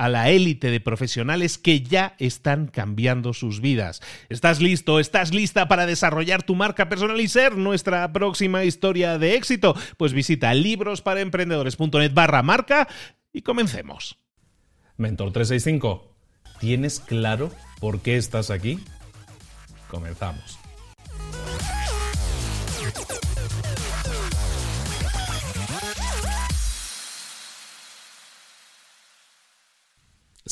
a la élite de profesionales que ya están cambiando sus vidas. ¿Estás listo? ¿Estás lista para desarrollar tu marca personal y ser nuestra próxima historia de éxito? Pues visita librosparaemprendedores.net barra marca y comencemos. Mentor 365, ¿tienes claro por qué estás aquí? Comenzamos.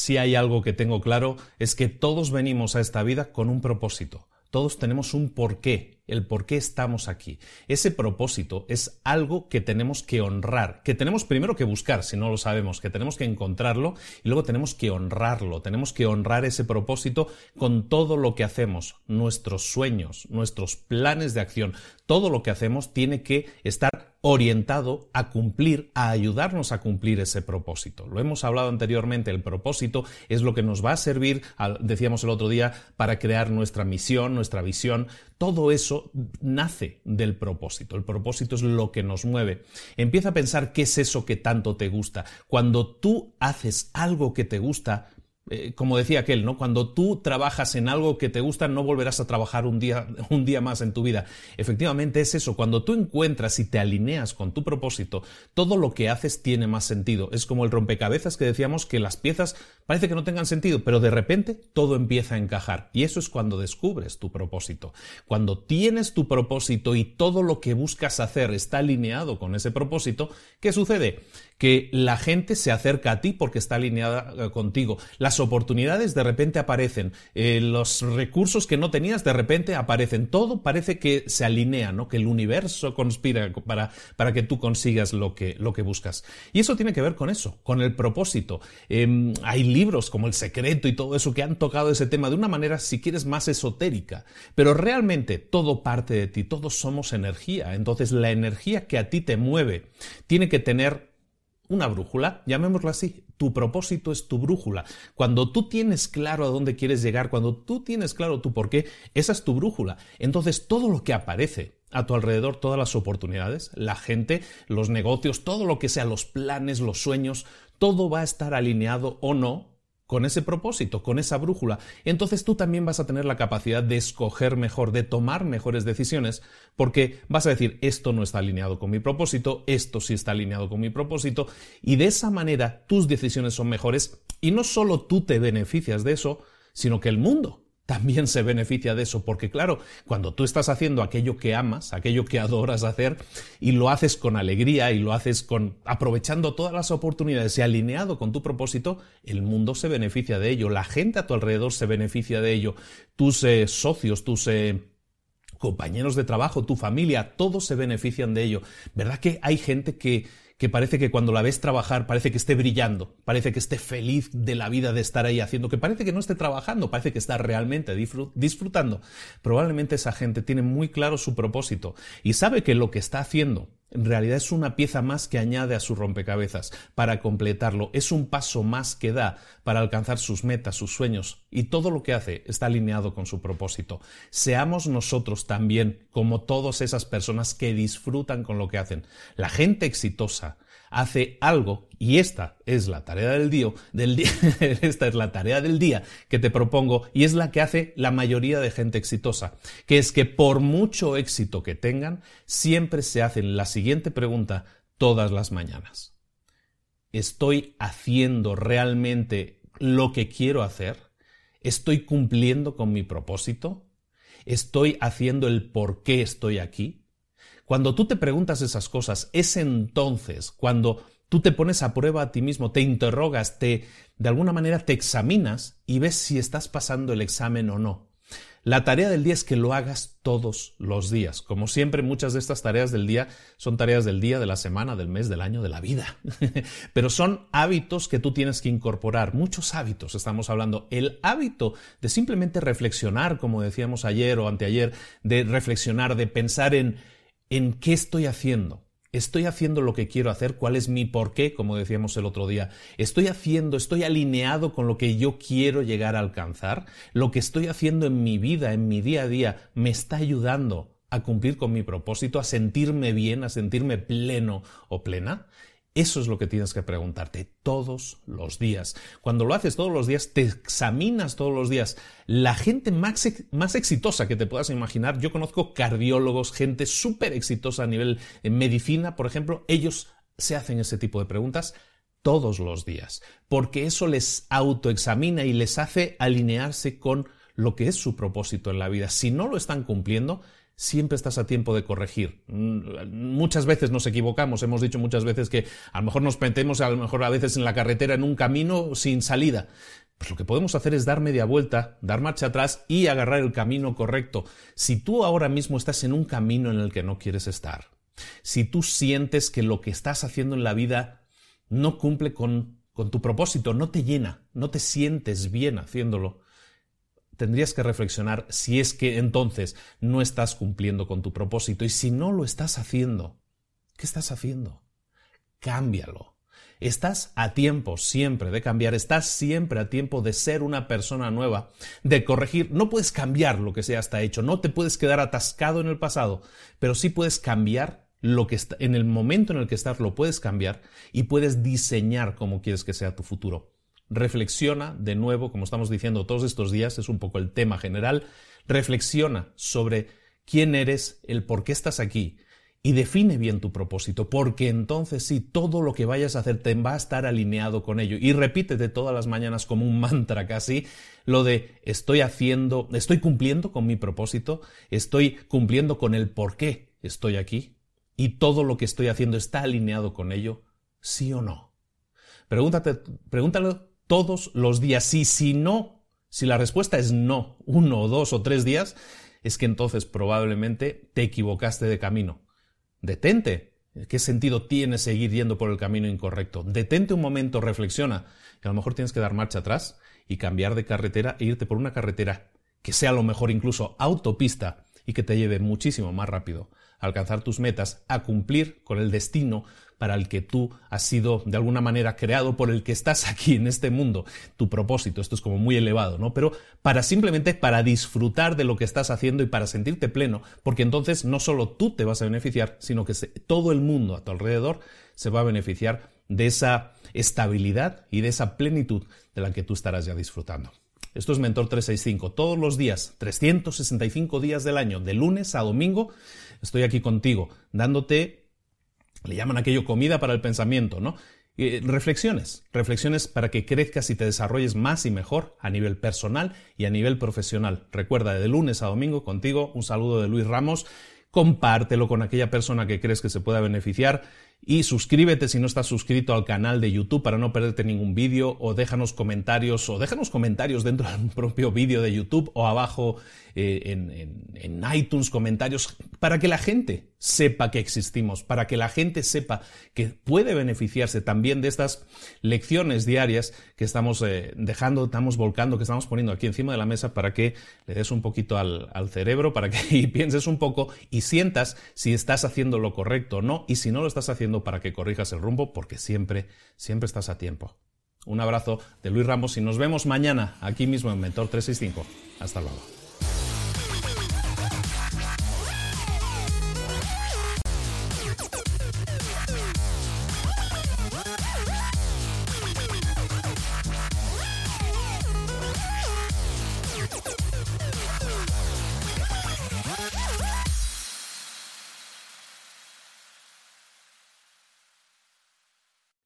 Si hay algo que tengo claro es que todos venimos a esta vida con un propósito. Todos tenemos un porqué, el por qué estamos aquí. Ese propósito es algo que tenemos que honrar, que tenemos primero que buscar, si no lo sabemos, que tenemos que encontrarlo y luego tenemos que honrarlo. Tenemos que honrar ese propósito con todo lo que hacemos, nuestros sueños, nuestros planes de acción. Todo lo que hacemos tiene que estar orientado a cumplir, a ayudarnos a cumplir ese propósito. Lo hemos hablado anteriormente, el propósito es lo que nos va a servir, decíamos el otro día, para crear nuestra misión, nuestra visión. Todo eso nace del propósito. El propósito es lo que nos mueve. Empieza a pensar qué es eso que tanto te gusta. Cuando tú haces algo que te gusta, eh, como decía aquel, ¿no? Cuando tú trabajas en algo que te gusta, no volverás a trabajar un día, un día más en tu vida. Efectivamente es eso. Cuando tú encuentras y te alineas con tu propósito, todo lo que haces tiene más sentido. Es como el rompecabezas que decíamos que las piezas parece que no tengan sentido, pero de repente todo empieza a encajar. Y eso es cuando descubres tu propósito. Cuando tienes tu propósito y todo lo que buscas hacer está alineado con ese propósito, ¿qué sucede? Que la gente se acerca a ti porque está alineada eh, contigo. Las oportunidades de repente aparecen, eh, los recursos que no tenías de repente aparecen. Todo parece que se alinea, ¿no? Que el universo conspira para, para que tú consigas lo que, lo que buscas. Y eso tiene que ver con eso, con el propósito. Em, hay libros como El Secreto y todo eso que han tocado ese tema de una manera, si quieres, más esotérica. Pero realmente todo parte de ti, todos somos energía. Entonces la energía que a ti te mueve tiene que tener una brújula, llamémoslo así. Tu propósito es tu brújula. Cuando tú tienes claro a dónde quieres llegar, cuando tú tienes claro tu por qué, esa es tu brújula. Entonces todo lo que aparece a tu alrededor, todas las oportunidades, la gente, los negocios, todo lo que sea, los planes, los sueños, todo va a estar alineado o no con ese propósito, con esa brújula, entonces tú también vas a tener la capacidad de escoger mejor, de tomar mejores decisiones, porque vas a decir, esto no está alineado con mi propósito, esto sí está alineado con mi propósito, y de esa manera tus decisiones son mejores, y no solo tú te beneficias de eso, sino que el mundo también se beneficia de eso, porque claro, cuando tú estás haciendo aquello que amas, aquello que adoras hacer, y lo haces con alegría y lo haces con aprovechando todas las oportunidades y alineado con tu propósito, el mundo se beneficia de ello, la gente a tu alrededor se beneficia de ello, tus eh, socios, tus eh, compañeros de trabajo, tu familia, todos se benefician de ello. ¿Verdad que hay gente que que parece que cuando la ves trabajar parece que esté brillando, parece que esté feliz de la vida de estar ahí haciendo, que parece que no esté trabajando, parece que está realmente disfrutando. Probablemente esa gente tiene muy claro su propósito y sabe que lo que está haciendo en realidad es una pieza más que añade a su rompecabezas para completarlo, es un paso más que da para alcanzar sus metas, sus sueños, y todo lo que hace está alineado con su propósito. Seamos nosotros también como todas esas personas que disfrutan con lo que hacen. La gente exitosa, hace algo y esta es la tarea del día, esta es la tarea del día que te propongo y es la que hace la mayoría de gente exitosa, que es que por mucho éxito que tengan, siempre se hacen la siguiente pregunta todas las mañanas. ¿Estoy haciendo realmente lo que quiero hacer? ¿Estoy cumpliendo con mi propósito? ¿Estoy haciendo el por qué estoy aquí? Cuando tú te preguntas esas cosas, es entonces cuando tú te pones a prueba a ti mismo, te interrogas, te de alguna manera te examinas y ves si estás pasando el examen o no. La tarea del día es que lo hagas todos los días. Como siempre, muchas de estas tareas del día son tareas del día, de la semana, del mes, del año, de la vida. Pero son hábitos que tú tienes que incorporar. Muchos hábitos estamos hablando. El hábito de simplemente reflexionar, como decíamos ayer o anteayer, de reflexionar, de pensar en en qué estoy haciendo. ¿Estoy haciendo lo que quiero hacer? ¿Cuál es mi porqué? Como decíamos el otro día. ¿Estoy haciendo, estoy alineado con lo que yo quiero llegar a alcanzar? ¿Lo que estoy haciendo en mi vida, en mi día a día, me está ayudando a cumplir con mi propósito, a sentirme bien, a sentirme pleno o plena? Eso es lo que tienes que preguntarte todos los días. Cuando lo haces todos los días, te examinas todos los días. La gente más, más exitosa que te puedas imaginar, yo conozco cardiólogos, gente súper exitosa a nivel en medicina, por ejemplo, ellos se hacen ese tipo de preguntas todos los días, porque eso les autoexamina y les hace alinearse con lo que es su propósito en la vida. Si no lo están cumpliendo, siempre estás a tiempo de corregir. Mm, muchas veces nos equivocamos, hemos dicho muchas veces que a lo mejor nos metemos a lo mejor a veces en la carretera en un camino sin salida. Pues lo que podemos hacer es dar media vuelta, dar marcha atrás y agarrar el camino correcto. Si tú ahora mismo estás en un camino en el que no quieres estar, si tú sientes que lo que estás haciendo en la vida no cumple con, con tu propósito, no te llena, no te sientes bien haciéndolo, tendrías que reflexionar si es que entonces no estás cumpliendo con tu propósito y si no lo estás haciendo, ¿qué estás haciendo? Cámbialo. Estás a tiempo siempre de cambiar, estás siempre a tiempo de ser una persona nueva, de corregir. No puedes cambiar lo que sea hasta hecho, no te puedes quedar atascado en el pasado, pero sí puedes cambiar lo que está, en el momento en el que estás lo puedes cambiar y puedes diseñar cómo quieres que sea tu futuro reflexiona de nuevo, como estamos diciendo todos estos días, es un poco el tema general, reflexiona sobre quién eres, el por qué estás aquí y define bien tu propósito, porque entonces sí, todo lo que vayas a hacer te va a estar alineado con ello. Y repítete todas las mañanas como un mantra casi, lo de estoy haciendo, estoy cumpliendo con mi propósito, estoy cumpliendo con el por qué estoy aquí y todo lo que estoy haciendo está alineado con ello, sí o no. Pregúntate, pregúntalo todos los días. Y si no, si la respuesta es no, uno o dos o tres días, es que entonces probablemente te equivocaste de camino. Detente. ¿Qué sentido tiene seguir yendo por el camino incorrecto? Detente un momento, reflexiona, que a lo mejor tienes que dar marcha atrás y cambiar de carretera e irte por una carretera que sea a lo mejor incluso autopista y que te lleve muchísimo más rápido alcanzar tus metas, a cumplir con el destino para el que tú has sido de alguna manera creado, por el que estás aquí en este mundo, tu propósito, esto es como muy elevado, ¿no? Pero para simplemente para disfrutar de lo que estás haciendo y para sentirte pleno, porque entonces no solo tú te vas a beneficiar, sino que todo el mundo a tu alrededor se va a beneficiar de esa estabilidad y de esa plenitud de la que tú estarás ya disfrutando. Esto es Mentor 365. Todos los días, 365 días del año, de lunes a domingo, estoy aquí contigo, dándote le llaman aquello comida para el pensamiento, ¿no? reflexiones, reflexiones para que crezcas y te desarrolles más y mejor a nivel personal y a nivel profesional. Recuerda, de lunes a domingo contigo, un saludo de Luis Ramos, compártelo con aquella persona que crees que se pueda beneficiar y suscríbete si no estás suscrito al canal de YouTube para no perderte ningún vídeo o déjanos comentarios o déjanos comentarios dentro del propio vídeo de YouTube o abajo eh, en, iTunes comentarios para que la gente sepa que existimos, para que la gente sepa que puede beneficiarse también de estas lecciones diarias que estamos eh, dejando, estamos volcando, que estamos poniendo aquí encima de la mesa para que le des un poquito al, al cerebro, para que pienses un poco y sientas si estás haciendo lo correcto o no y si no lo estás haciendo para que corrijas el rumbo, porque siempre, siempre estás a tiempo. Un abrazo de Luis Ramos y nos vemos mañana aquí mismo en Mentor 365. Hasta luego.